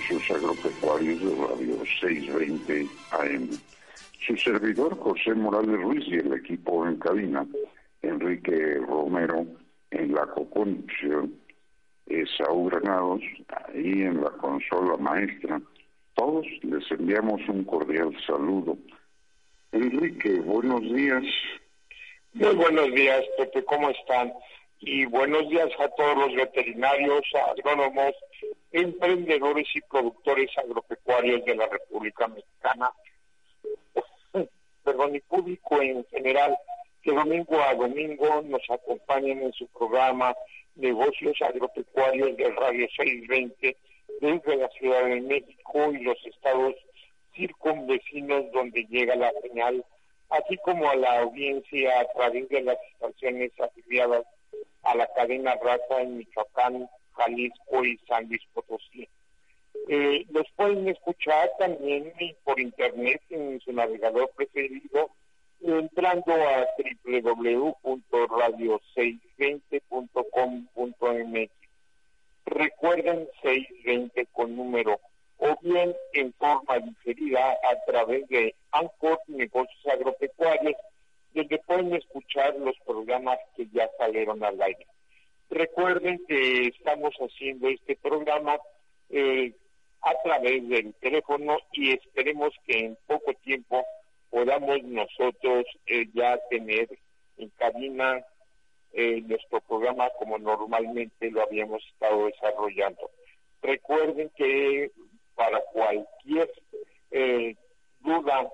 Negocios Agropecuarios de Radio 620 AM. Su servidor José Morales Ruiz y el equipo en cabina, Enrique Romero en la coconducción, Saúl Granados, ahí en la consola maestra. Todos les enviamos un cordial saludo. Enrique, buenos días. Muy buenos días, Pepe, ¿cómo están? Y buenos días a todos los veterinarios, agrónomos emprendedores y productores agropecuarios de la República Mexicana, perdón, y público en general, que domingo a domingo nos acompañen en su programa Negocios Agropecuarios de Radio 620 desde la Ciudad de México y los estados circunvecinos donde llega la señal, así como a la audiencia a través de las estaciones afiliadas a la cadena Raza en Michoacán, Jalisco y San Luis Potosí. Eh, los pueden escuchar también por internet en su navegador preferido entrando a www.radio620.com.mx. Recuerden 620 con número o bien en forma diferida a través de Anchor Negocios Agropecuarios, donde pueden escuchar los programas que ya salieron al aire. Recuerden que estamos haciendo este programa eh, a través del teléfono y esperemos que en poco tiempo podamos nosotros eh, ya tener en cabina eh, nuestro programa como normalmente lo habíamos estado desarrollando. Recuerden que para cualquier duda,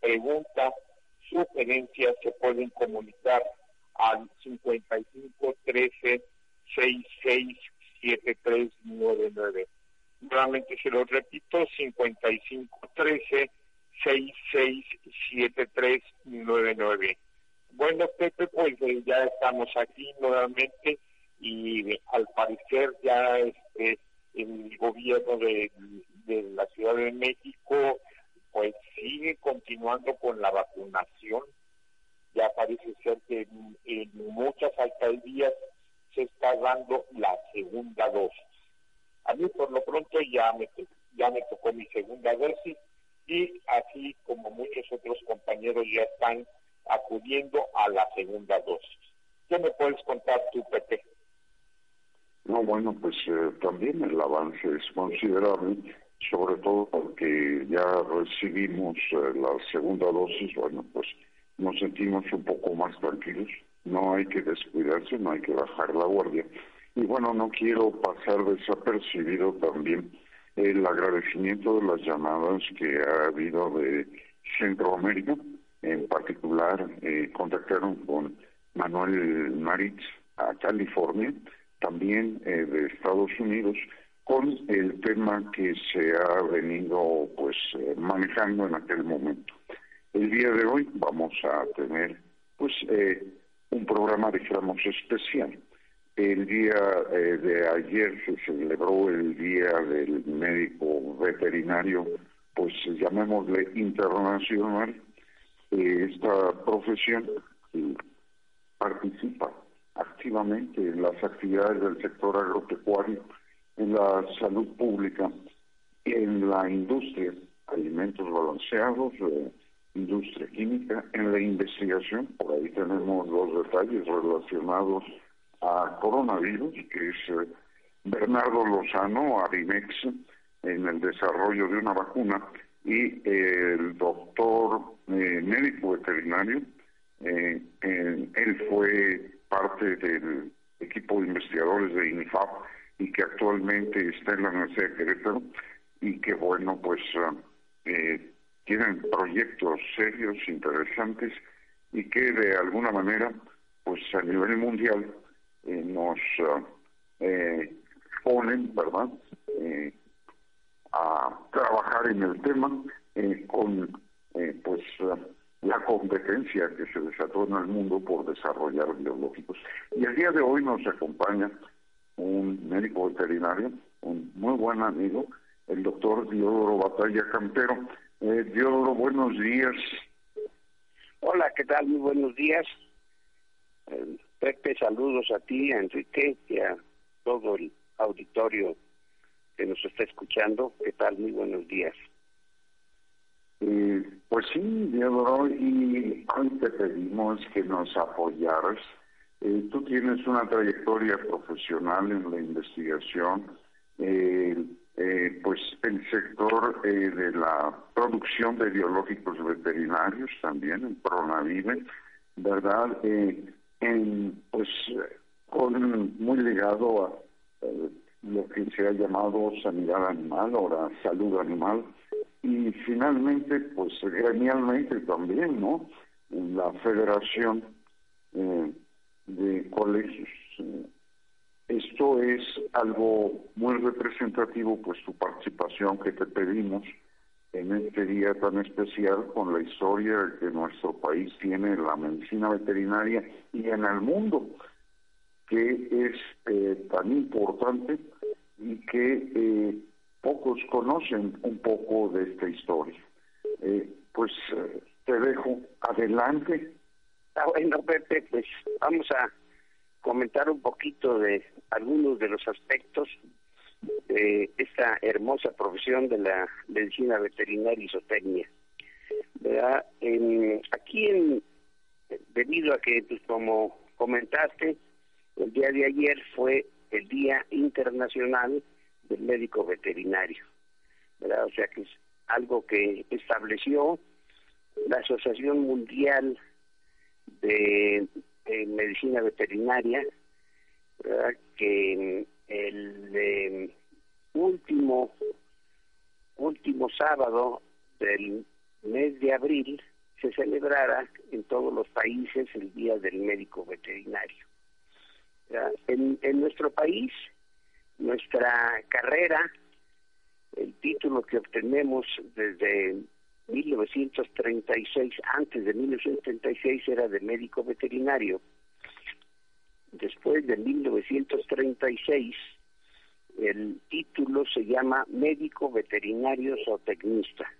pregunta, sugerencia se pueden comunicar al 55 13 667399. Nuevamente se lo repito, 5513 667399. Bueno, Pepe, pues eh, ya estamos aquí nuevamente y al parecer ya este, el gobierno de la Ciudad de México pues sigue continuando con la vacunación. Ya parece ser que en muchas alcaldías se está dando la segunda dosis. A mí por lo pronto ya me, ya me tocó mi segunda dosis y así como muchos otros compañeros ya están acudiendo a la segunda dosis. ¿Qué me puedes contar tú, Pepe? No, bueno, pues eh, también el avance es considerable, sobre todo porque ya recibimos eh, la segunda dosis, bueno, pues nos sentimos un poco más tranquilos no hay que descuidarse, no hay que bajar la guardia. Y bueno, no quiero pasar desapercibido también el agradecimiento de las llamadas que ha habido de Centroamérica, en particular eh, contactaron con Manuel Maritz a California, también eh, de Estados Unidos, con el tema que se ha venido pues eh, manejando en aquel momento. El día de hoy vamos a tener pues eh, un programa, dijéramos, especial. El día eh, de ayer se celebró el Día del Médico Veterinario, pues llamémosle internacional, esta profesión participa activamente en las actividades del sector agropecuario, en la salud pública, en la industria, alimentos balanceados, eh, industria química, en la investigación, por ahí tenemos los detalles relacionados a coronavirus, que es eh, Bernardo Lozano, Arimex, en el desarrollo de una vacuna, y el doctor eh, médico veterinario, eh, él fue parte del equipo de investigadores de INIFAP y que actualmente está en la Universidad de Querétaro y que bueno pues eh, tienen proyectos serios, interesantes y que de alguna manera pues a nivel mundial eh, nos eh, ponen, ¿verdad?, eh, a trabajar en el tema con pues la competencia que se desató en el mundo por desarrollar biológicos. Y el día de hoy nos acompaña un médico veterinario, un muy buen amigo, el doctor Diodoro Batalla Campero. Eh, Diodoro, buenos días. Hola, ¿qué tal? Muy buenos días. Pepe, saludos a ti, a Enrique y a todo el auditorio que nos está escuchando. ¿Qué tal? Muy buenos días. Eh, pues sí, Diodoro, y hoy te pedimos que nos apoyaras. Eh, tú tienes una trayectoria profesional en la investigación, eh, pues el sector de la producción de biológicos veterinarios también, en Pronavive, ¿verdad? en, pues con muy ligado a lo que se ha llamado sanidad animal la salud animal y finalmente pues gremialmente también no la federación eh, de colegios eh, esto es algo muy representativo pues tu participación que te pedimos en este día tan especial con la historia que nuestro país tiene en la medicina veterinaria y en el mundo, que es eh, tan importante y que eh, pocos conocen un poco de esta historia. Pues te dejo adelante. Ah, bueno, Pepe, pues vamos a comentar un poquito de algunos de los aspectos de esta hermosa profesión de la medicina veterinaria y zootecnia. aquí, en, debido a que, pues, como comentaste, el día de ayer fue el Día Internacional del Médico Veterinario, ¿verdad? O sea que es algo que estableció la Asociación Mundial de, Medicina Veterinaria, que el em, último último sábado del mes de abril se celebrara en todos los países el Día del Médico Veterinario. En, en nuestro país, nuestra carrera, el título que obtenemos desde 1936, antes de 1936 era de médico veterinario, después de 1936, el título se llama médico veterinario zootecnista.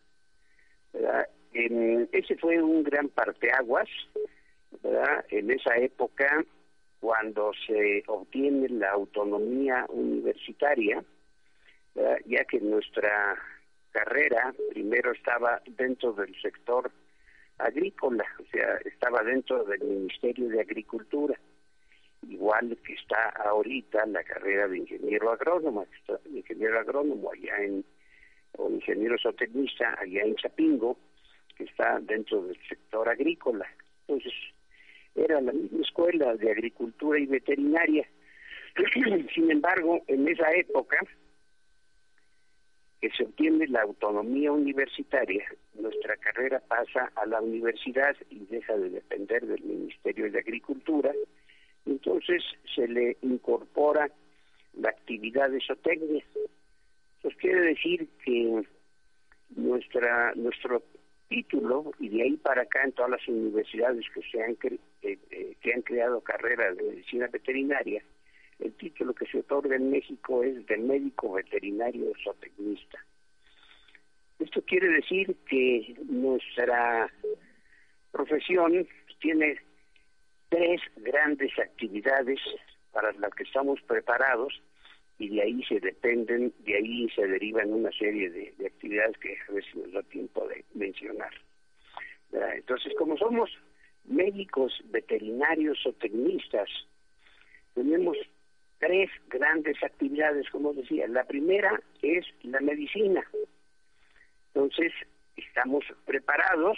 ese fue un gran parteaguas, ¿verdad? En esa época, cuando se obtiene la autonomía universitaria, ya que nuestra carrera primero estaba dentro del sector agrícola, o sea, estaba dentro del Ministerio de Agricultura igual que está ahorita la carrera de ingeniero agrónomo, ingeniero agrónomo allá en, o ingeniero zootecnista allá en Chapingo, que está dentro del sector agrícola. Entonces, era la misma escuela de agricultura y veterinaria. Sin embargo, en esa época que se obtiene la autonomía universitaria, nuestra carrera pasa a la universidad y deja de depender del Ministerio de Agricultura entonces se le incorpora la actividad de zootecnia. Pues quiere decir que nuestra nuestro título y de ahí para acá en todas las universidades que se han eh, eh, que han creado carreras de medicina veterinaria, el título que se otorga en México es de médico veterinario zootecnista. Esto quiere decir que nuestra profesión tiene tres grandes actividades para las que estamos preparados y de ahí se dependen, de ahí se derivan una serie de, actividades que a veces nos da tiempo de mencionar. Entonces, como somos médicos, veterinarios o tecnistas, tenemos tres grandes actividades, como decía. La primera es la medicina. Entonces, estamos preparados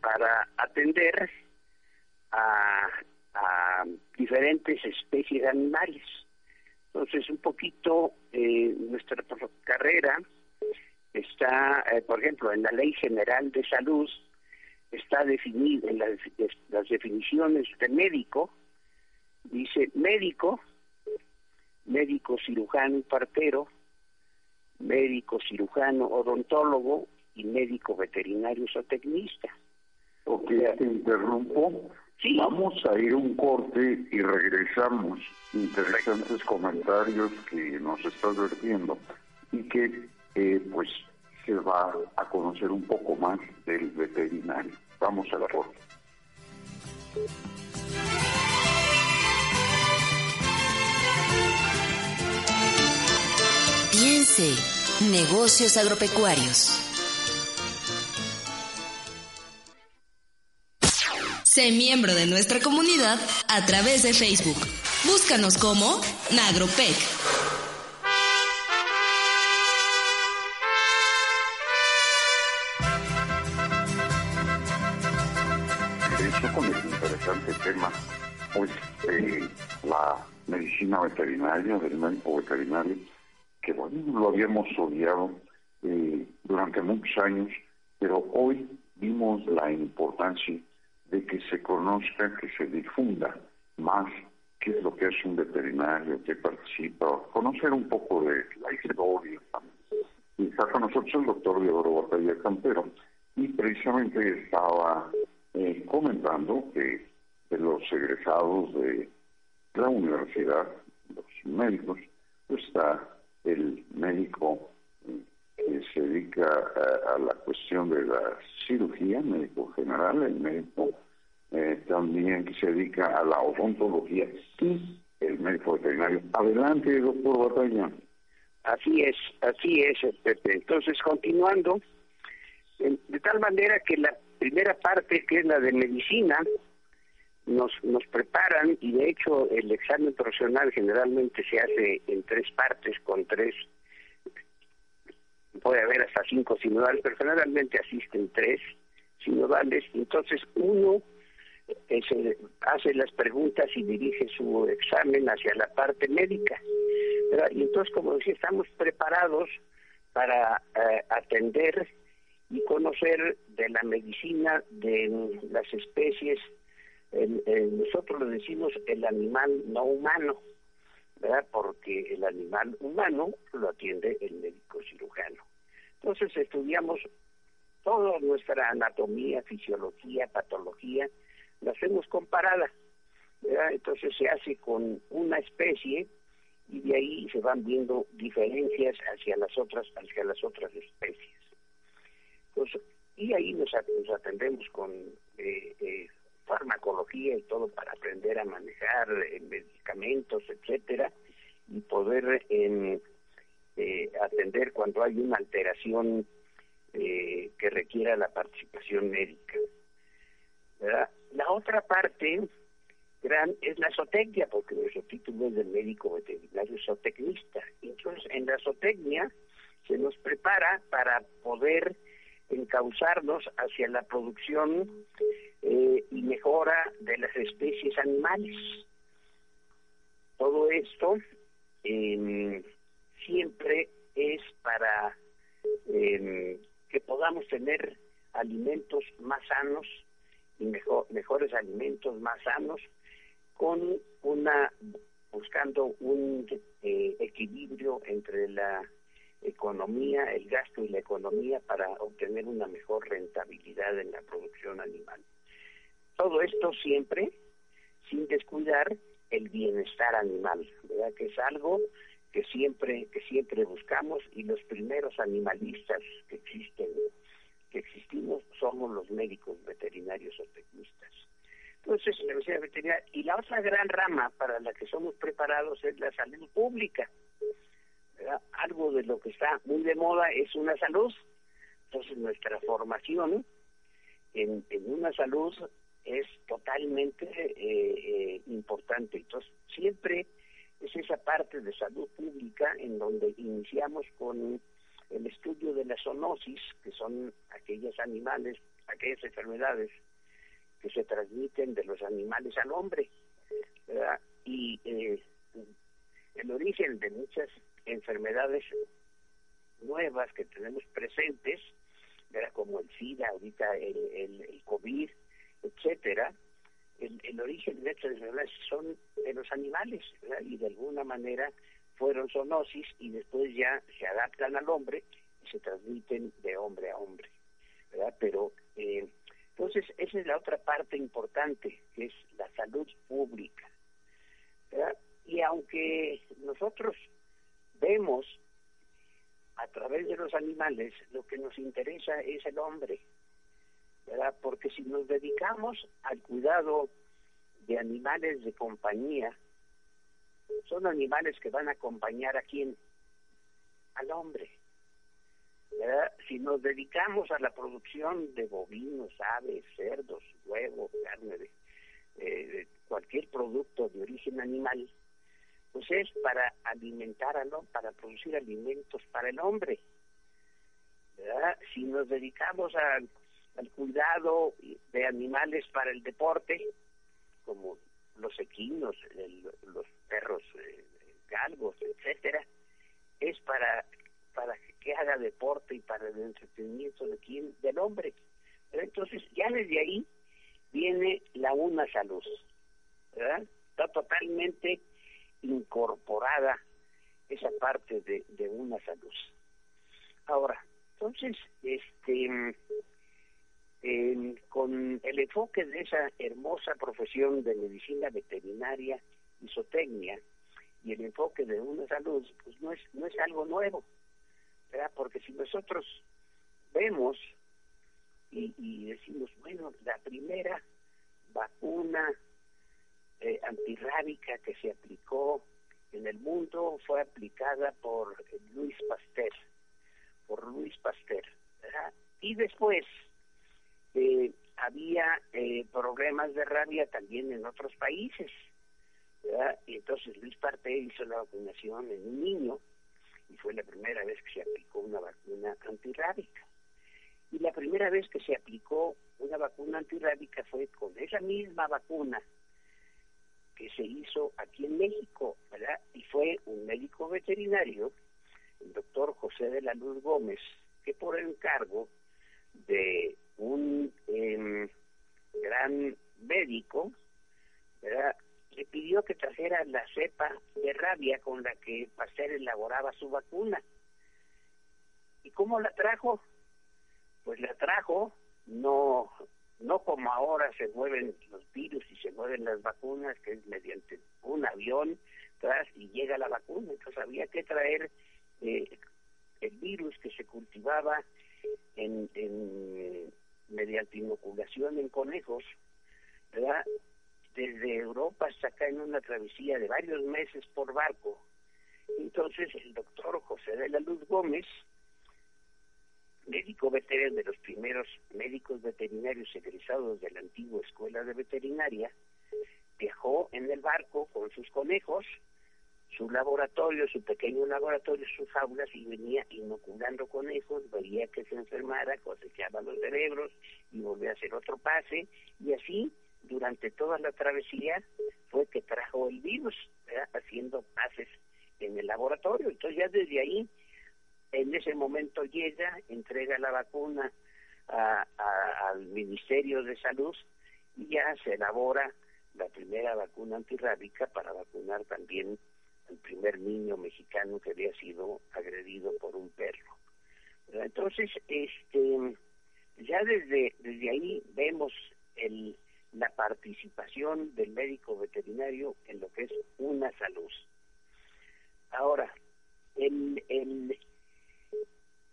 para atender a, diferentes especies animales. Entonces, un poquito eh, nuestra carrera está, eh, por ejemplo, en la Ley General de Salud, está definida en las, las definiciones de médico, dice médico, médico cirujano y partero, médico cirujano odontólogo y médico veterinario zootecnista. Ok, te interrumpo. Vamos a ir un corte y regresamos. Interesantes comentarios que nos estás vertiendo y que eh, pues se va a conocer un poco más del veterinario. Vamos a la corte. Piense, negocios agropecuarios. Sé miembro de nuestra comunidad a través de Facebook. Búscanos como Nagropec. Con el interesante tema, pues, de la medicina veterinaria, del médico veterinario, que bueno, lo habíamos odiado eh, durante muchos años, pero hoy vimos la importancia de que se conozca, que se difunda más qué es lo que es un veterinario, que participa, conocer un poco de la historia. Y está con nosotros el doctor Leodoro Batalla Campero, y precisamente estaba eh, comentando que de los egresados de la universidad, los médicos, está el médico que se dedica a, la cuestión de la cirugía, médico general, el médico eh, también que se dedica a la odontología y el médico veterinario. Adelante, doctor Batalla. Así es, así es. Entonces, continuando, de tal manera que la primera parte, que es la de medicina, nos, nos preparan y de hecho el examen profesional generalmente se hace en tres partes con tres puede haber hasta cinco sinodales, pero generalmente asisten tres sinodales. Entonces uno eh, hace las preguntas y dirige su examen hacia la parte médica. Y entonces, como decía, estamos preparados para eh, atender y conocer de la medicina de las especies nosotros le decimos el animal no humano, ¿verdad? Porque el animal humano lo atiende el médico cirujano. Entonces estudiamos toda nuestra anatomía, fisiología, patología, la hacemos comparada, ¿verdad? Entonces se hace con una especie y de ahí se van viendo diferencias hacia las otras, hacia las otras especies. y ahí nos, atendemos con eh, eh, farmacología y todo para aprender a manejar eh, medicamentos, etcétera, y poder eh, atender cuando hay una alteración eh, que requiera la participación médica. La otra parte gran es la zootecnia, porque nuestro título es del médico veterinario zootecnista. Entonces, en la zootecnia se nos prepara para poder encauzarnos hacia la producción eh, y mejora de las especies animales. Todo esto em, siempre es para em, que podamos tener alimentos más sanos y mejor, mejores alimentos más sanos con una buscando un eh, equilibrio entre la economía, el gasto y la economía para obtener una mejor rentabilidad en la producción animal. Todo esto siempre sin descuidar el bienestar animal, ¿verdad? Que es algo que siempre que siempre buscamos y los primeros animalistas que existen que existimos somos los médicos veterinarios o tecnistas. Entonces, la veterinaria. Y la otra gran rama para la que somos preparados es la salud pública. Algo de lo que está muy de moda es una salud. Entonces, nuestra formación en, una salud es totalmente eh, eh, importante. Entonces, siempre es esa parte de salud pública en donde iniciamos con el estudio de la zoonosis, que son aquellos animales, aquellas enfermedades que se transmiten de los animales al hombre. Y eh, el origen de muchas enfermedades nuevas que tenemos presentes, como el SIDA, ahorita el, COVID, etcétera, el, origen de estas enfermedades son de los animales, y de alguna manera fueron zoonosis y después ya se adaptan al hombre y se transmiten de hombre a hombre. ¿verdad? Pero eh, entonces, esa es la otra parte importante, que es la salud pública. Y aunque nosotros vemos a través de los animales, lo que nos interesa es el hombre, Porque si nos dedicamos al cuidado de animales de compañía, son animales que van a acompañar a quién? Al hombre. Si nos dedicamos a la producción de bovinos, aves, cerdos, huevos, carne, de, eh, cualquier producto de origen animal, pues es para alimentar al para producir alimentos para el hombre. Si nos dedicamos al cuidado de animales para el deporte, como los equinos, los perros eh, galgos, etcétera, es para para que haga deporte y para el entretenimiento de quién, del hombre. Pero entonces ya desde ahí viene la una salud, ¿verdad? Está totalmente incorporada esa parte de, de una salud. Ahora, entonces, este, con el enfoque de esa hermosa profesión de medicina veterinaria y zootecnia y el enfoque de una salud, pues no es, no es algo nuevo. Porque si nosotros vemos y, decimos, bueno, la primera vacuna eh, antirrábica que se aplicó en el mundo fue aplicada por Luis Pasteur, por Luis Pasteur, Y después eh, había eh, problemas de rabia también en otros países, Y entonces Luis Pasteur hizo la vacunación en un niño, y fue la primera vez que se aplicó una vacuna antirrábica. Y la primera vez que se aplicó una vacuna antirrábica fue con esa misma vacuna que se hizo aquí en México, ¿verdad? Y fue un médico veterinario, el doctor José de la Luz Gómez, que por encargo de un em, gran médico, le pidió que trajera la cepa de rabia con la que Pasteur elaboraba su vacuna. ¿Y cómo la trajo? Pues la trajo no no como ahora se mueven los virus y se mueven las vacunas, que es mediante un avión tras y llega la vacuna. Entonces había que traer eh, el virus que se cultivaba en, en mediante inoculación en conejos, ¿verdad? desde Europa hasta acá en una travesía de varios meses por barco. Entonces el doctor José de la Luz Gómez, médico veterinario de los primeros médicos veterinarios egresados de la antigua escuela de veterinaria, viajó en el barco con sus conejos, su laboratorio, su pequeño laboratorio, sus aulas y venía inoculando conejos, veía que se enfermara, cosechaba los cerebros y volvía a hacer otro pase y así durante toda la travesía fue que trajo el virus, haciendo pases en el laboratorio. Entonces ya desde ahí, en ese momento llega, entrega la vacuna al Ministerio de Salud y ya se elabora la primera vacuna antirrábica para vacunar también al primer niño mexicano que había sido agredido por un perro. Entonces, este, ya desde, desde ahí vemos el, la participación del médico veterinario en lo que es una salud. Ahora, el, el,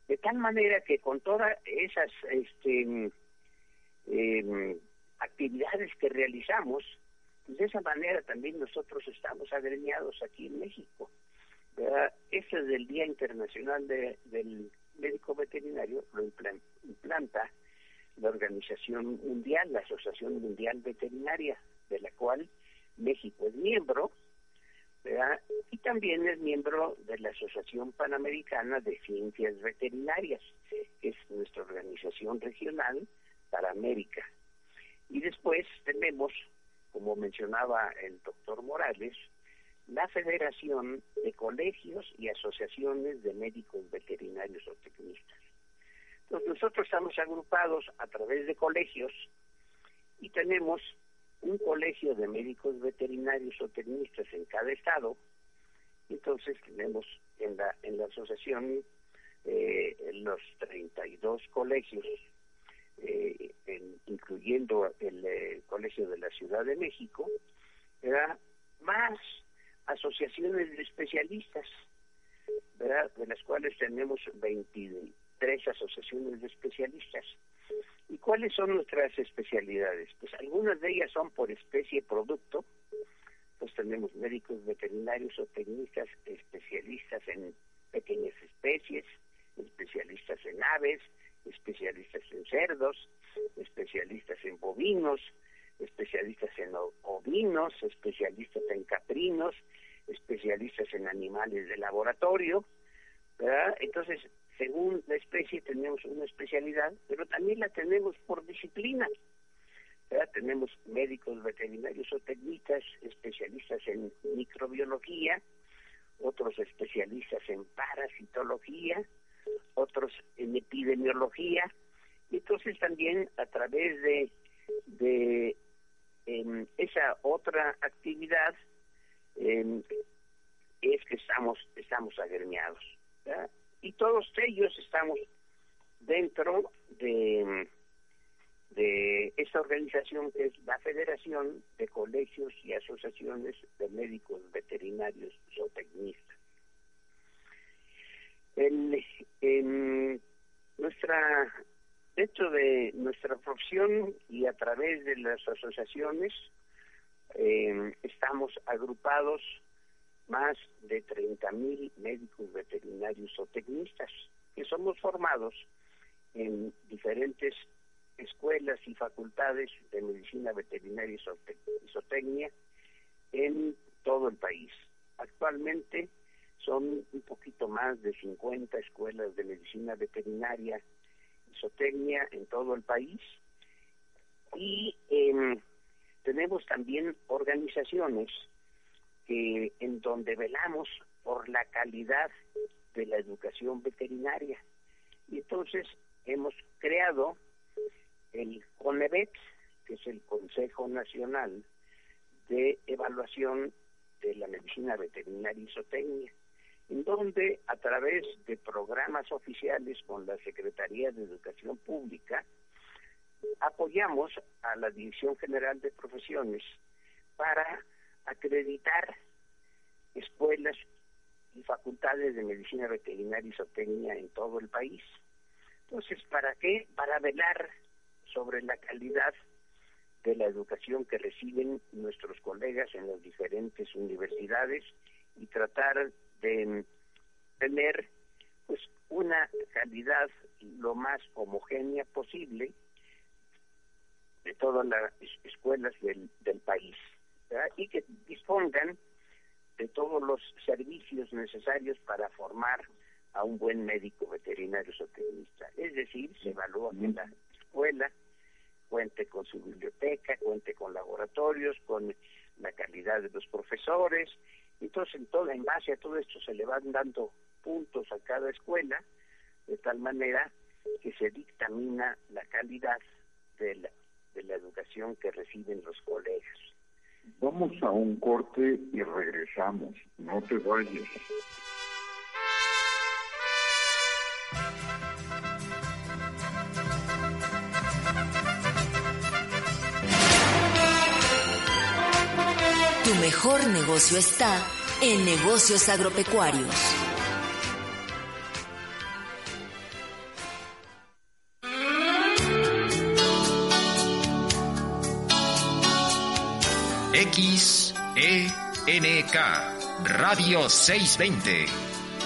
de tal manera que con todas esas este, em, actividades que realizamos, de esa manera también nosotros estamos agremiados aquí en México. Este es del Día Internacional del Médico Veterinario, lo implanta la Organización Mundial, la Asociación Mundial Veterinaria, de la cual México es miembro, y también es miembro de la Asociación Panamericana de Ciencias Veterinarias, que es nuestra organización regional para América. Y después tenemos, como mencionaba el doctor Morales, la Federación de Colegios y Asociaciones de Médicos Veterinarios o Tecnistas. Entonces nosotros estamos agrupados a través de colegios y tenemos un colegio de médicos veterinarios o tecnistas en cada estado. Entonces tenemos en la, en la asociación eh, los 32 colegios, eh, incluyendo el eh, Colegio de la Ciudad de México, más asociaciones de especialistas, ¿verdad? de las cuales tenemos 23 asociaciones de especialistas. ¿Y cuáles son nuestras especialidades? Pues algunas de ellas son por especie producto, pues tenemos médicos veterinarios o tecnistas especialistas en pequeñas especies, especialistas en aves, especialistas en cerdos, especialistas en bovinos, especialistas en ovinos, especialistas en caprinos, especialistas en animales de laboratorio, ¿verdad? Entonces, según la especie tenemos una especialidad, pero también la tenemos por disciplina. Tenemos médicos veterinarios o técnicas, especialistas en microbiología, otros especialistas en parasitología, otros en epidemiología, y entonces también a través de, de em, esa otra actividad em, es que estamos, estamos agremiados. Y todos ellos estamos dentro de, de esta organización que es la Federación de Colegios y Asociaciones de Médicos Veterinarios Zootecnistas. En, en nuestra dentro de nuestra profesión y a través de las asociaciones eh, estamos agrupados más de 30.000 médicos veterinarios o tecnistas que somos formados en diferentes escuelas y facultades de medicina veterinaria y zootecnia en todo el país. Actualmente son un poquito más de 50 escuelas de medicina veterinaria zootecnia en todo el país y em, tenemos también organizaciones en donde velamos por la calidad de la educación veterinaria. Y entonces hemos creado el CONEVET, que es el Consejo Nacional de Evaluación de la Medicina Veterinaria y Zootecnia, en donde a través de programas oficiales con la Secretaría de Educación Pública, apoyamos a la Dirección General de Profesiones para acreditar escuelas y facultades de medicina veterinaria y zootecnia en todo el país. Entonces, ¿para qué? Para velar sobre la calidad de la educación que reciben nuestros colegas en las diferentes universidades y tratar de tener pues una calidad lo más homogénea posible de todas las escuelas del, del país y que dispongan de todos los servicios necesarios para formar a un buen médico veterinario zootecnista. Es decir, se evalúa que la escuela cuente con su biblioteca, cuente con laboratorios, con la calidad de los profesores. Entonces, en, todo, en base a todo esto se le van dando puntos a cada escuela, de tal manera que se dictamina la calidad de la, de la educación que reciben los colegas. Vamos a un corte y regresamos. No te vayas. Tu mejor negocio está en negocios agropecuarios. X, Radio 620.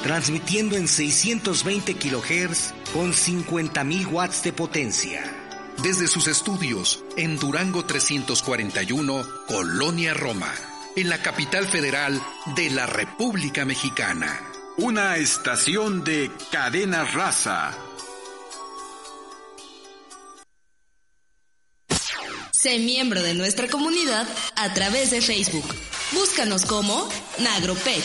Transmitiendo en 620 kHz con 50.000 watts de potencia. Desde sus estudios en Durango 341, Colonia Roma en la capital federal de la República Mexicana. Una estación de cadena raza Sé miembro de nuestra comunidad a través de Facebook. Búscanos como Nagropec.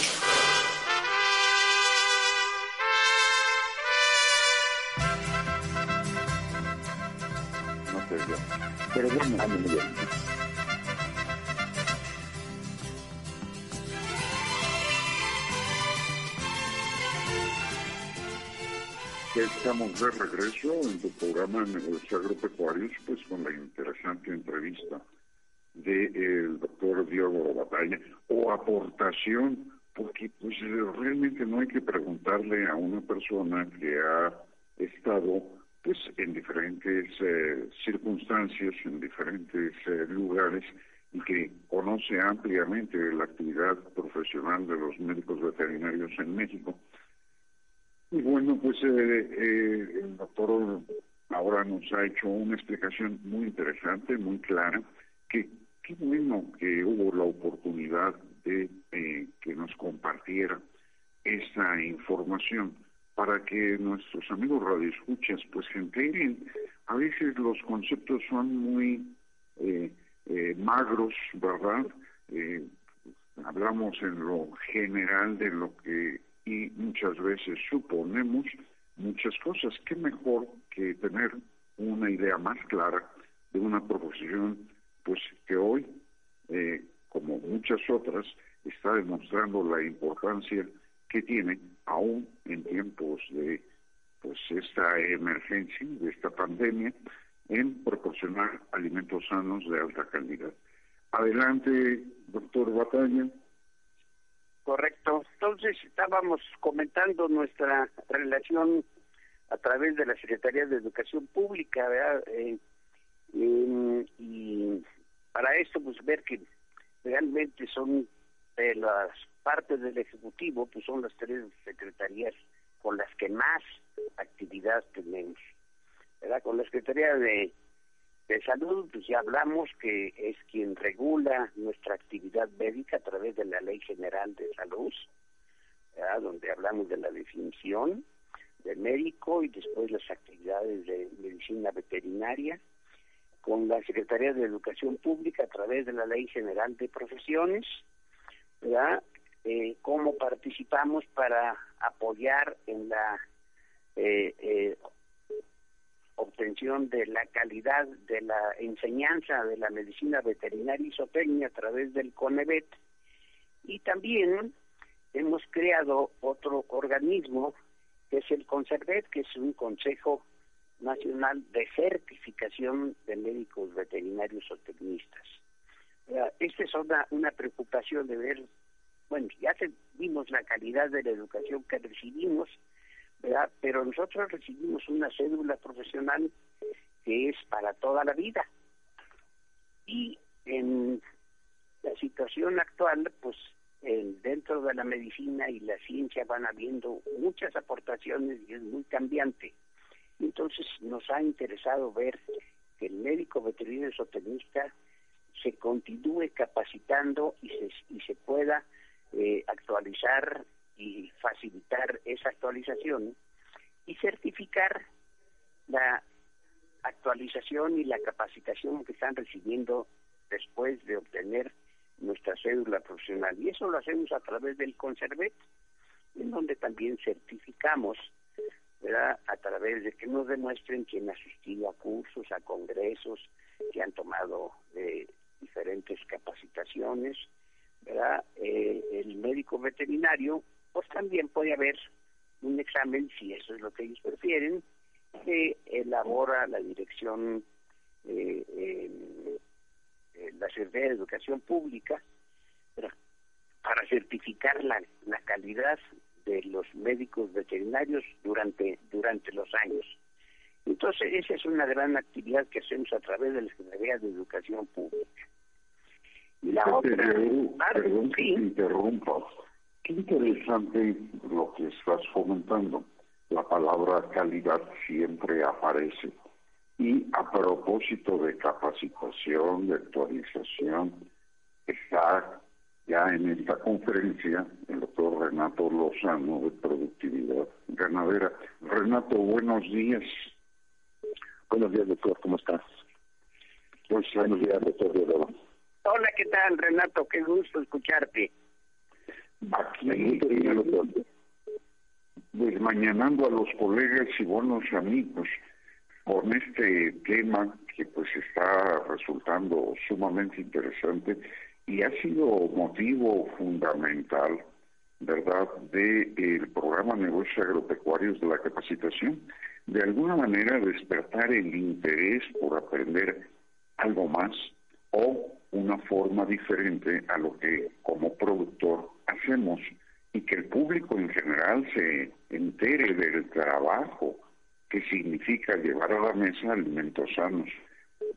Pero Estamos de regreso en tu programa Negocios Agropecuarios, pues con la interesante entrevista del de, doctor Diego Batalla, o aportación, porque pues realmente no hay que preguntarle a una persona que ha estado pues en diferentes eh, circunstancias, en diferentes eh, lugares, y que conoce ampliamente la actividad profesional de los médicos veterinarios en México bueno, pues eh, eh, el doctor ahora nos ha hecho una explicación muy interesante, muy clara, que qué bueno que hubo la oportunidad de eh, que nos compartiera esa información para que nuestros amigos radioescuchas pues se enteren. A veces los conceptos son muy magros, ¿verdad? hablamos en lo general de lo que y muchas veces suponemos muchas cosas. ¿Qué mejor que tener una idea más clara de una profesión pues que hoy, eh, como muchas otras, está demostrando la importancia que tiene aún en tiempos de pues esta emergencia, de esta pandemia, en proporcionar alimentos sanos de alta calidad. Adelante, doctor Batalla. Correcto. Entonces estábamos comentando nuestra relación a través de la Secretaría de Educación Pública, ¿verdad? Eh, y para esto, pues ver que realmente son de las partes del Ejecutivo, pues son las tres secretarías con las que más actividad tenemos. ¿verdad? Con la Secretaría de de salud, pues ya hablamos que es quien regula nuestra actividad médica a través de la Ley General de Salud, donde hablamos de la definición del médico y después las actividades de medicina veterinaria, con la Secretaría de Educación Pública a través de la Ley General de Profesiones, ¿verdad? Eh, cómo participamos para apoyar en la eh, eh, obtención de la calidad de la enseñanza de la medicina veterinaria y zootecnia a través del CONEVET y también hemos creado otro organismo que es el CONSERVET, que es un Consejo Nacional de Certificación de Médicos Veterinarios Zootecnistas. Esta es una, una preocupación de ver, bueno, ya vimos la calidad de la educación que recibimos, pero nosotros recibimos una cédula profesional que es para toda la vida. Y en la situación actual, pues dentro de la medicina y la ciencia van habiendo muchas aportaciones y es muy cambiante. Entonces nos ha interesado ver que el médico veterinario zootecnista se continúe capacitando y se, y se pueda eh, actualizar y facilitar esa actualización y certificar la actualización y la capacitación que están recibiendo después de obtener nuestra cédula profesional. Y eso lo hacemos a través del Conservet, en donde también certificamos, ¿verdad? a través de que nos demuestren que han asistido a cursos, a congresos, que han tomado eh, diferentes capacitaciones, ¿verdad? Eh, el médico veterinario pues también puede haber un examen, si eso es lo que ellos prefieren, que elabora la dirección, eh, eh, la Secretaría de Educación Pública, para certificar la, la calidad de los médicos veterinarios durante, durante los años. Entonces, esa es una gran actividad que hacemos a través de la Secretaría de Educación Pública. La otra, perdón que te interrumpa. Qué interesante lo que estás comentando. La palabra calidad siempre aparece. Y a propósito de capacitación, de actualización, está ya en esta conferencia el doctor Renato Lozano de Productividad Ganadera. Renato, buenos días. Buenos días, doctor, ¿cómo estás? Pues buenos días, doctor Hola, ¿qué tal, Renato? Qué gusto escucharte. Aquí, desmañanando a los colegas y buenos amigos con este tema que pues está resultando sumamente interesante y ha sido motivo fundamental, ¿verdad?, del el programa Negocios Agropecuarios de la capacitación. De alguna manera despertar el interés por aprender algo más o una forma diferente a lo que como productor hacemos y que el público en general se entere del trabajo que significa llevar a la mesa alimentos sanos.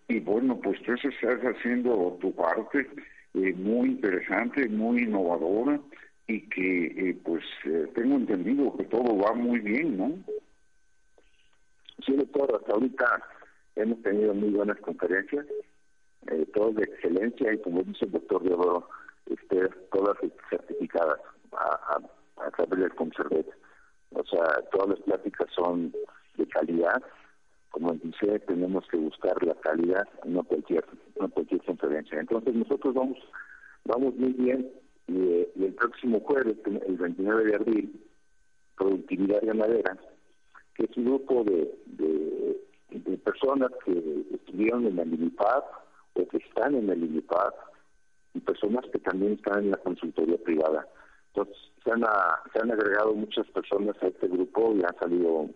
Y bueno, pues tú estás haciendo tu parte eh, muy interesante, muy innovadora y que eh, pues eh, tengo entendido que todo va muy bien, ¿no? Sí, doctor, hasta ahorita hemos tenido muy buenas conferencias, todas de excelencia y como dice el doctor Diodoro, este, todas certificadas a, a, a través del Conservet. O sea, todas las pláticas son de calidad. Como dice, tenemos que buscar la calidad, no cualquier, no cualquier conferencia. Entonces nosotros vamos, vamos muy bien y, el próximo jueves, el 29 de abril, Productividad Ganadera, que es un grupo de, de, personas que estuvieron en el INIPAD o que están en el INIPAD y personas que también están en la consultoría privada. Entonces, se han, se han agregado muchas personas a este grupo y han salido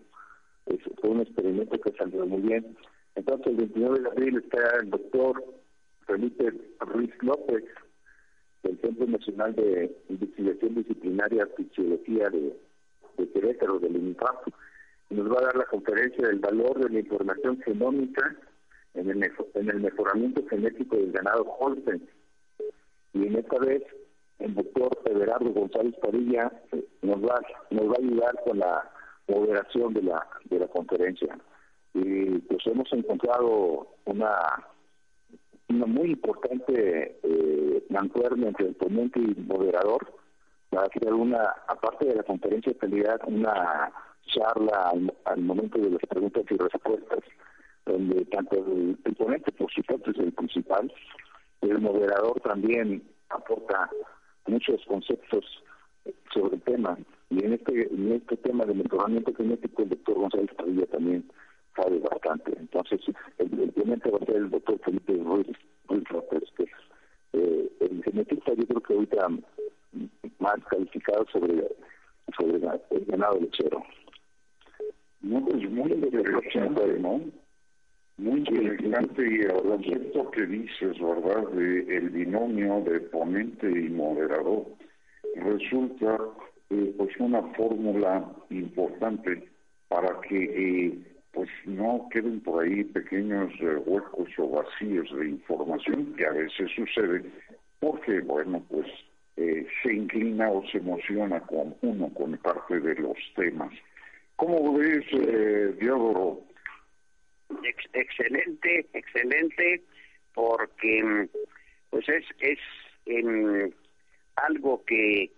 fue un experimento que salió muy bien. Entonces, el 29 de abril está el doctor Felipe Ruiz López, del Centro Nacional de Investigación Disciplinaria Fisiología de, de Querétaro, del INFAP, nos va a dar la conferencia del valor de la información genómica en el, en el mejoramiento genético del ganado Holstein. Y en esta vez, el doctor Everardo González Padilla eh, nos va, nos va a ayudar con la moderación de la, de la conferencia. Y pues hemos encontrado una, una muy importante eh, entre el ponente y el moderador para hacer una, aparte de la conferencia de calidad, una charla al, momento de las preguntas y respuestas, donde tanto el ponente, por supuesto, es el principal, el moderador también aporta muchos conceptos sobre el tema. Y en este, en este tema de mejoramiento genético, el doctor González Padilla también sabe bastante. Entonces, el, el ponente va a ser el doctor Felipe Ruiz, Ruiz López, que eh, el genetista, yo creo que ahorita más calificado sobre, sobre el ganado lechero. No, pues muy interesante, ¿no? Muy interesante y el concepto que dices, ¿verdad?, de el binomio de ponente y moderador resulta eh, pues una fórmula importante para que eh, pues no queden por ahí pequeños eh, huecos o vacíos de información que a veces sucede porque bueno pues se inclina o se emociona con uno con parte de los temas ¿cómo ves Diodoro? Excelente excelente porque pues es es en algo que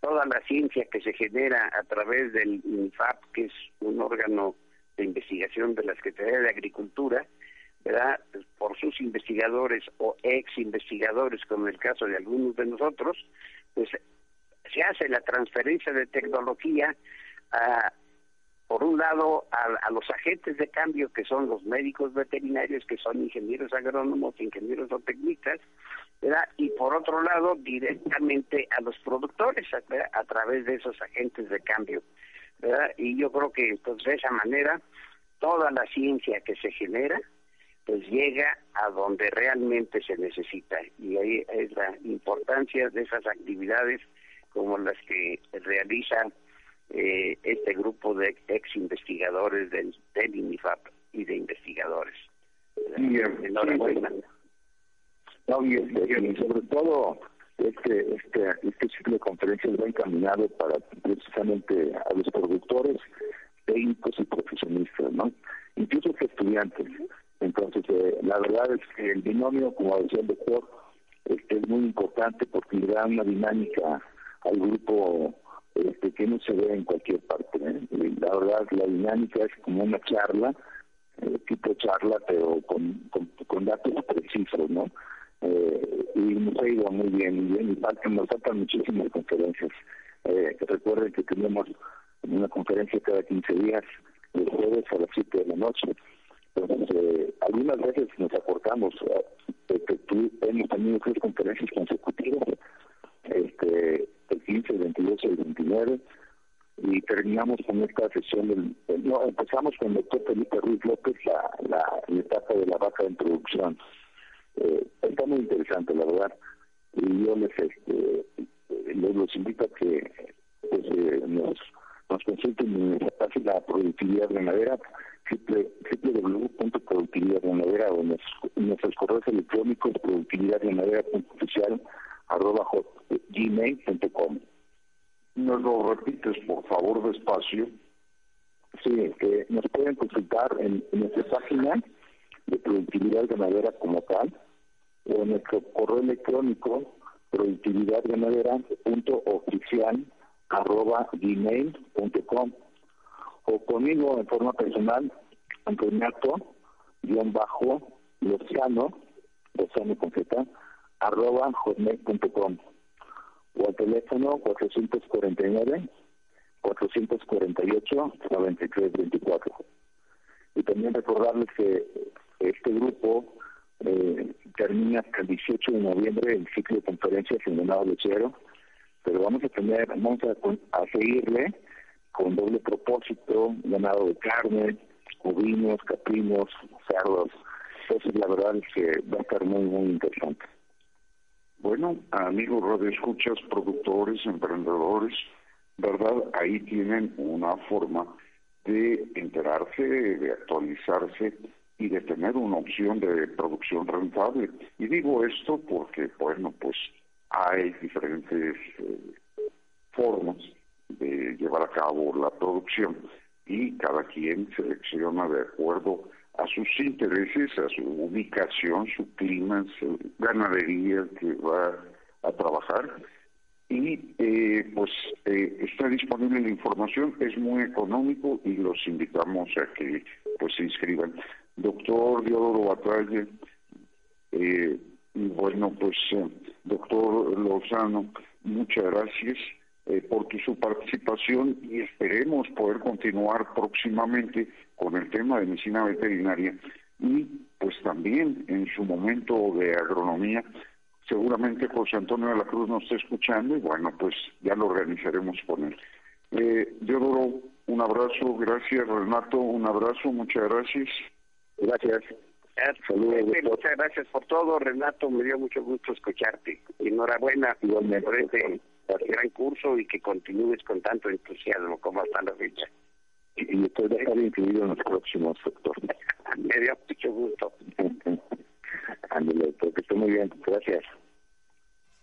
toda la ciencia que se genera a través del INFAP, que es un órgano de investigación de la Secretaría de Agricultura, ¿verdad? por sus investigadores o ex investigadores, como el caso de algunos de nosotros, pues se hace la transferencia de tecnología a por un lado a, los agentes de cambio que son los médicos veterinarios, que son ingenieros agrónomos, ingenieros o técnicas, ¿verdad? y por otro lado directamente a los productores a través de esos agentes de cambio. ¿verdad? Y yo creo que entonces de esa manera toda la ciencia que se genera pues llega a donde realmente se necesita y ahí es la importancia de esas actividades como las que realizan eh, este grupo de ex investigadores del, del INIFAP y de investigadores. Y, Enhorabuena. No, y, sobre todo este, este, este ciclo de conferencias va encaminado para precisamente a los productores, técnicos y profesionistas, ¿no? Incluso estudiantes. Entonces, eh, la verdad es que el binomio, como decía el doctor, este, es muy importante porque le da una dinámica al grupo este, que no se ve en cualquier parte. ¿eh? La verdad, la dinámica es como una charla, eh, tipo charla, pero con, con, datos precisos, ¿no? Eh, y nos ha ido muy bien, muy bien, y faltan, nos faltan muchísimas conferencias. Eh, recuerden que tenemos una conferencia cada 15 días, los jueves a las 7 de la noche. Entonces, algunas veces nos aportamos, hemos tenido tres conferencias consecutivas, este, el 15, el 22 y el 29, y terminamos con esta sesión del, no, empezamos con el doctor Felipe Ruiz López la, la, etapa de la vaca de introducción. Eh, está muy interesante, la verdad, y yo les, este, les los invito a que pues, eh, nos, nos consulten en nuestra página Productividad Ganadera, www.productividadganadera o en nuestros correos electrónicos productividadganadera.oficial arroba gmail.com. ¿Nos lo repites, por favor, despacio? Sí, que nos pueden consultar en, nuestra página de productividad ganadera como tal o en nuestro correo electrónico productividadganadera.oficial arroba gmail.com o conmigo en forma personal Antonio guion bajo Lozano Lozano con arroba hotmail.com o al teléfono 449 448 9324 y también recordarles que este grupo eh, termina hasta el 18 de noviembre el ciclo de conferencias en Venado Lechero pero vamos a tener vamos a, seguirle con doble propósito ganado de carne ovinos, caprinos, cerdos. Entonces la verdad es que va a estar muy muy interesante bueno, amigos escuchas, productores, emprendedores, ¿verdad? Ahí tienen una forma de enterarse, de actualizarse y de tener una opción de producción rentable. Y digo esto porque, bueno, pues hay diferentes eh, formas de llevar a cabo la producción y cada quien selecciona de acuerdo a sus intereses, a su ubicación, su clima, su ganadería que va a trabajar. Y eh, pues eh, está disponible la información, es muy económico y los invitamos a que pues se inscriban. Doctor Diodoro Batalla, eh, bueno pues doctor Lozano, muchas gracias por su participación y esperemos poder continuar próximamente con el tema de medicina veterinaria y pues también en su momento de agronomía. Seguramente José Antonio de la Cruz nos está escuchando y bueno, pues ya lo organizaremos con él. Eh, Diodoro, un abrazo, gracias Renato, un abrazo, muchas gracias. Gracias. Saludos. Muchas gracias por todo, Renato, me dio mucho gusto escucharte. Enhorabuena por este gran curso y que continúes con tanto entusiasmo como hasta la fecha y después de estar incluido en los próximos sector. Me dio mucho gusto. Ándale, porque esté muy bien. Gracias.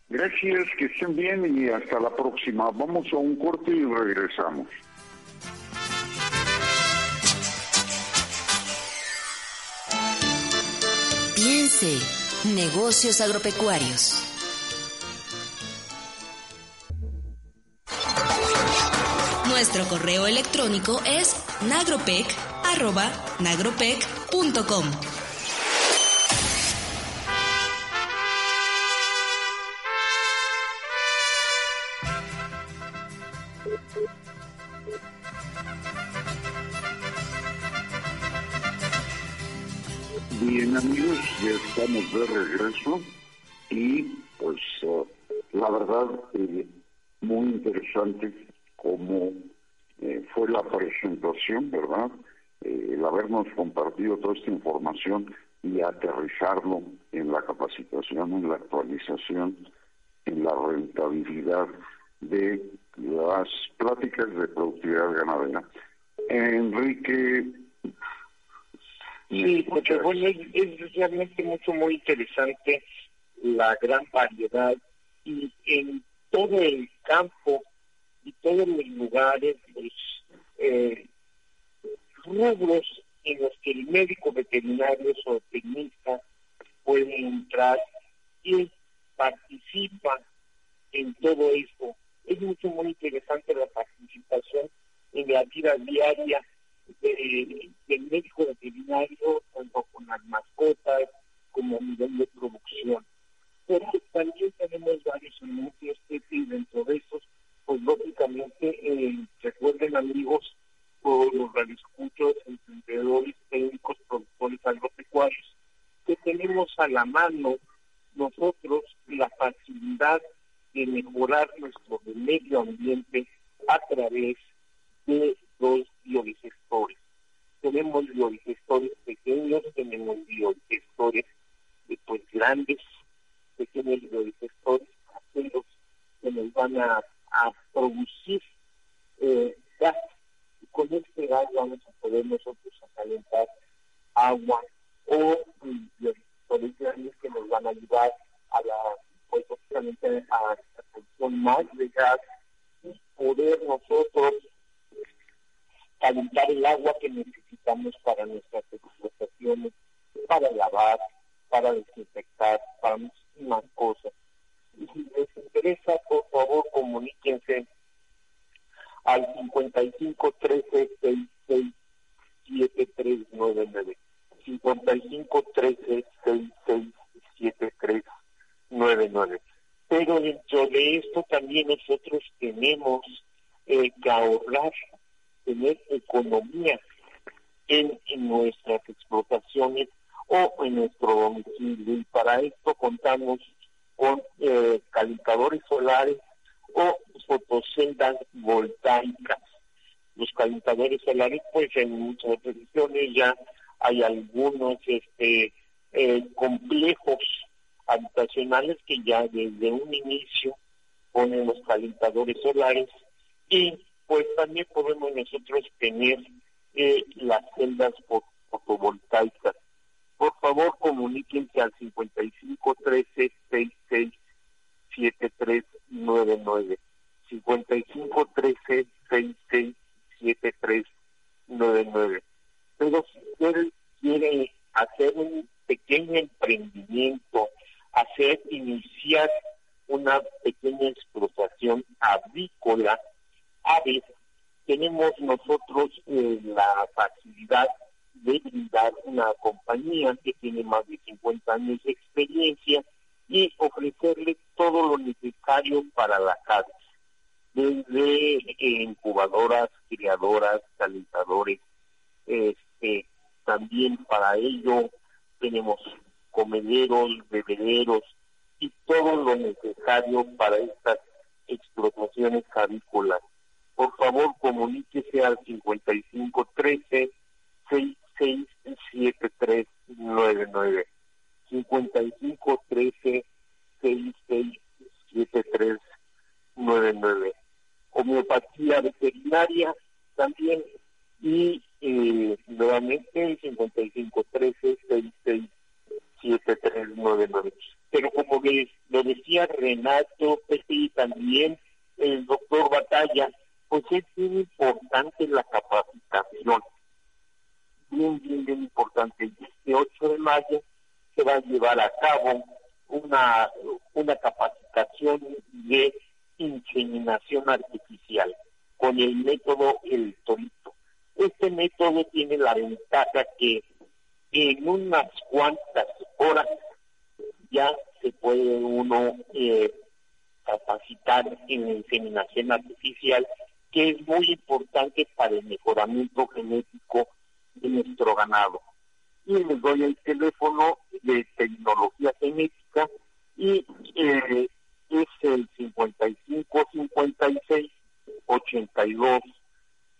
Gracias, que estén bien y hasta la próxima. Vamos a un corte y regresamos. Piense, negocios agropecuarios. Nuestro correo electrónico es nagropec.nagropec.com. Bien amigos, ya estamos de regreso y pues uh, la verdad eh, muy interesante como eh, fue la presentación, ¿verdad? Eh, el habernos compartido toda esta información y aterrizarlo en la capacitación, en la actualización, en la rentabilidad de las pláticas de productividad ganadera. Enrique. Sí, porque bueno, es, realmente mucho, muy interesante la gran variedad y en todo el campo y todos los lugares, los eh, rubros en los que el médico veterinario o tecnista puede entrar y participa en todo esto. Es mucho muy interesante la participación en la vida diaria del médico veterinario, tanto con las mascotas como a nivel de producción. Pero también tenemos varios anuncios y dentro de estos, pues lógicamente, eh, recuerden amigos, por los radioescuchos, emprendedores, técnicos, productores agropecuarios, que tenemos a la mano nosotros la facilidad de mejorar nuestro medio ambiente a través de los biodigestores. Tenemos biodigestores pequeños, tenemos biodigestores pues, grandes, pequeños biodigestores, aquellos que nos van a, producir eh, gas. Y con este gas vamos a poder nosotros a calentar agua o biodigestores grandes que nos van a ayudar a la, pues a, a más de gas y poder nosotros calentar el agua que necesitamos para nuestras explotaciones, para lavar, para desinfectar, para muchísimas cosas. Y si les interesa, por favor, comuníquense al 55 13 66 7399. 55 13 66 7399. Pero dentro de esto también nosotros tenemos eh, que ahorrar tener economía en, nuestras explotaciones o en nuestro domicilio. Y para esto contamos con eh, calentadores solares fotoceldas voltaicas. Los calentadores solares, pues en muchas regiones ya hay algunos este, eh, complejos habitacionales que ya desde un inicio ponen los calentadores solares y pues también podemos nosotros tener eh, las celdas fotovoltaicas. Por favor, comuníquense al 55 13 66 7399. 55 13 66 7399. Pero si usted quiere hacer un pequeño emprendimiento, hacer, iniciar una pequeña explotación avícola, aves, tenemos nosotros eh, la facilidad de brindar una compañía que tiene más de 50 años de experiencia y ofrecerle todo lo necesario para la casa, desde eh, incubadoras, criadoras, calentadores, este, también para ello tenemos comederos, bebederos y todo lo necesario para estas explotaciones avícolas por favor comuníquese al 5513 667399. 5513 667399. Homeopatía veterinaria también y eh, nuevamente el 5513 667399. Pero como lo decía Renato Pepe también el doctor Batalla, pues es bien importante la capacitación. Bien, bien, bien importante. Este 8 de mayo se va a llevar a cabo una, una capacitación de inseminación artificial con el método El Torito. Este método tiene la ventaja que en unas cuantas horas ya se puede uno eh, capacitar en inseminación artificial que es muy importante para el mejoramiento genético de nuestro ganado. Y les doy el teléfono de tecnología genética y 82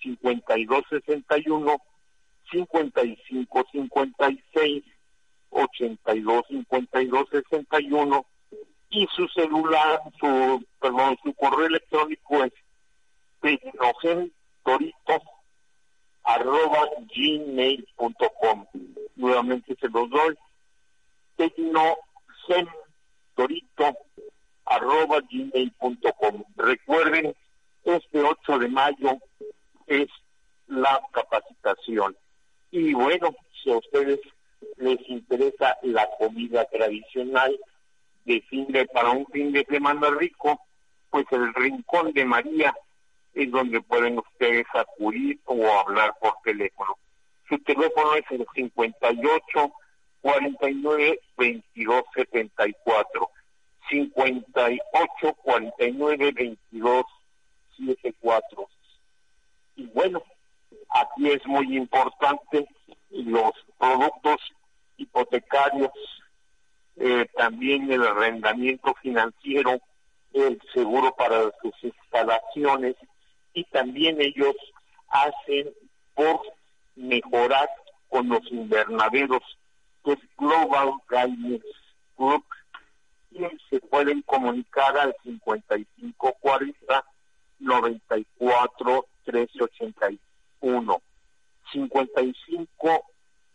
52 61 55 56 82 52 61 y su celular, su perdón, su correo electrónico es tecnogentorito arroba gmail.com. Nuevamente se los doy. Tecnogen doctorito arroba gmail.com. Recuerden, este 8 de mayo es la capacitación. Y bueno, si a ustedes les interesa la comida tradicional de fin de para un fin de semana rico, pues el Rincón de María es donde pueden ustedes acudir o hablar por teléfono. Su teléfono es el 58 49 22 74. 58 49 22 74. Y bueno, aquí es muy importante los productos hipotecarios, eh, también el arrendamiento financiero, el seguro para sus instalaciones y también ellos hacen por mejorar con los invernaderos, que es Global Guidance Group, y se pueden comunicar al 5540 94 1381 55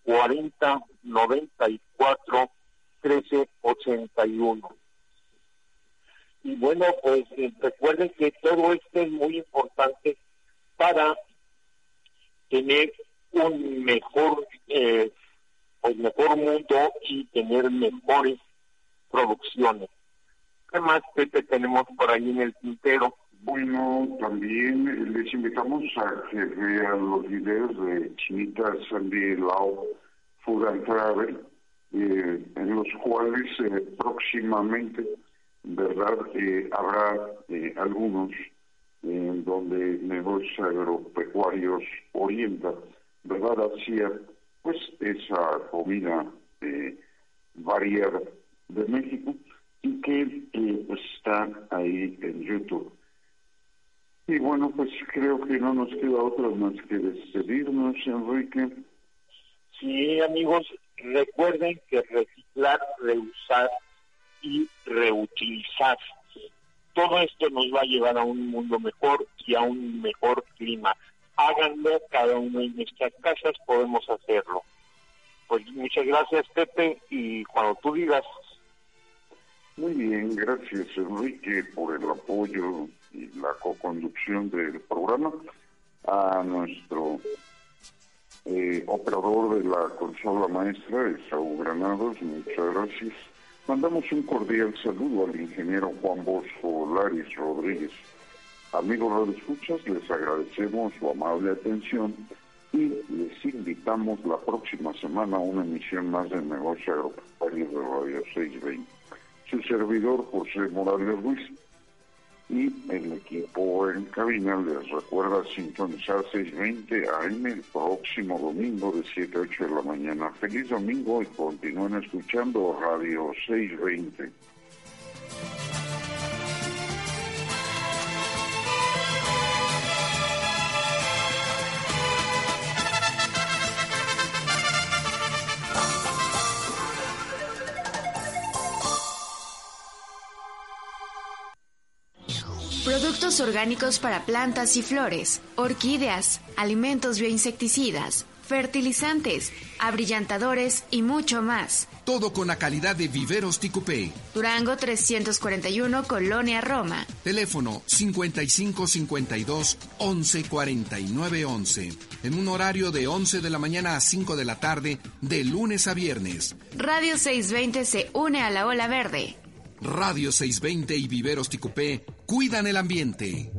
40 94 1381 y bueno pues eh, recuerden que todo esto es muy importante para tener un mejor eh, pues mejor mundo y tener mejores producciones. ¿qué más Pepe tenemos por ahí en el tintero? Bueno, también les invitamos a que vean los videos de Chinita Sandy Lao Food and Travel, eh, en los cuales eh, próximamente, ¿verdad?, eh, habrá algunos en donde negocios agropecuarios orientan, ¿verdad?, hacia pues esa comida variada de México y que pues está ahí en YouTube. Y bueno, pues creo que no nos queda otra más que despedirnos, Enrique. Sí, amigos, recuerden que reciclar, reusar y reutilizar. Todo esto nos va a llevar a un mundo mejor y a un mejor clima. Háganlo cada uno en nuestras casas, podemos hacerlo. Pues muchas gracias, Pepe, y cuando tú digas. Muy bien, gracias, Enrique, por el apoyo y la co-conducción del programa, a nuestro eh, operador de la consola maestra, Saúl Granados, muchas gracias. Mandamos un cordial saludo al ingeniero Juan Bosco Laris Rodríguez. Amigos escuchas, les agradecemos su amable atención y les invitamos la próxima semana a una emisión más de Negocio Agropecuario de Radio 620. Su servidor José Morales Ruiz y el equipo en cabina les recuerda sintonizar 6.20 AM el próximo domingo de 7 a 8 de la mañana. Feliz domingo y continúen escuchando Radio 620. Productos orgánicos para plantas y flores, orquídeas, alimentos bioinsecticidas, fertilizantes, abrillantadores y mucho más. Todo con la calidad de Viveros Ticupé. Durango 341, Colonia Roma. Teléfono 5552 11 49 11. En un horario de 11 de la mañana a 5 de la tarde, de lunes a viernes. Radio 620 se une a la ola verde. Radio 620 y Viveros Ticupé cuidan el ambiente.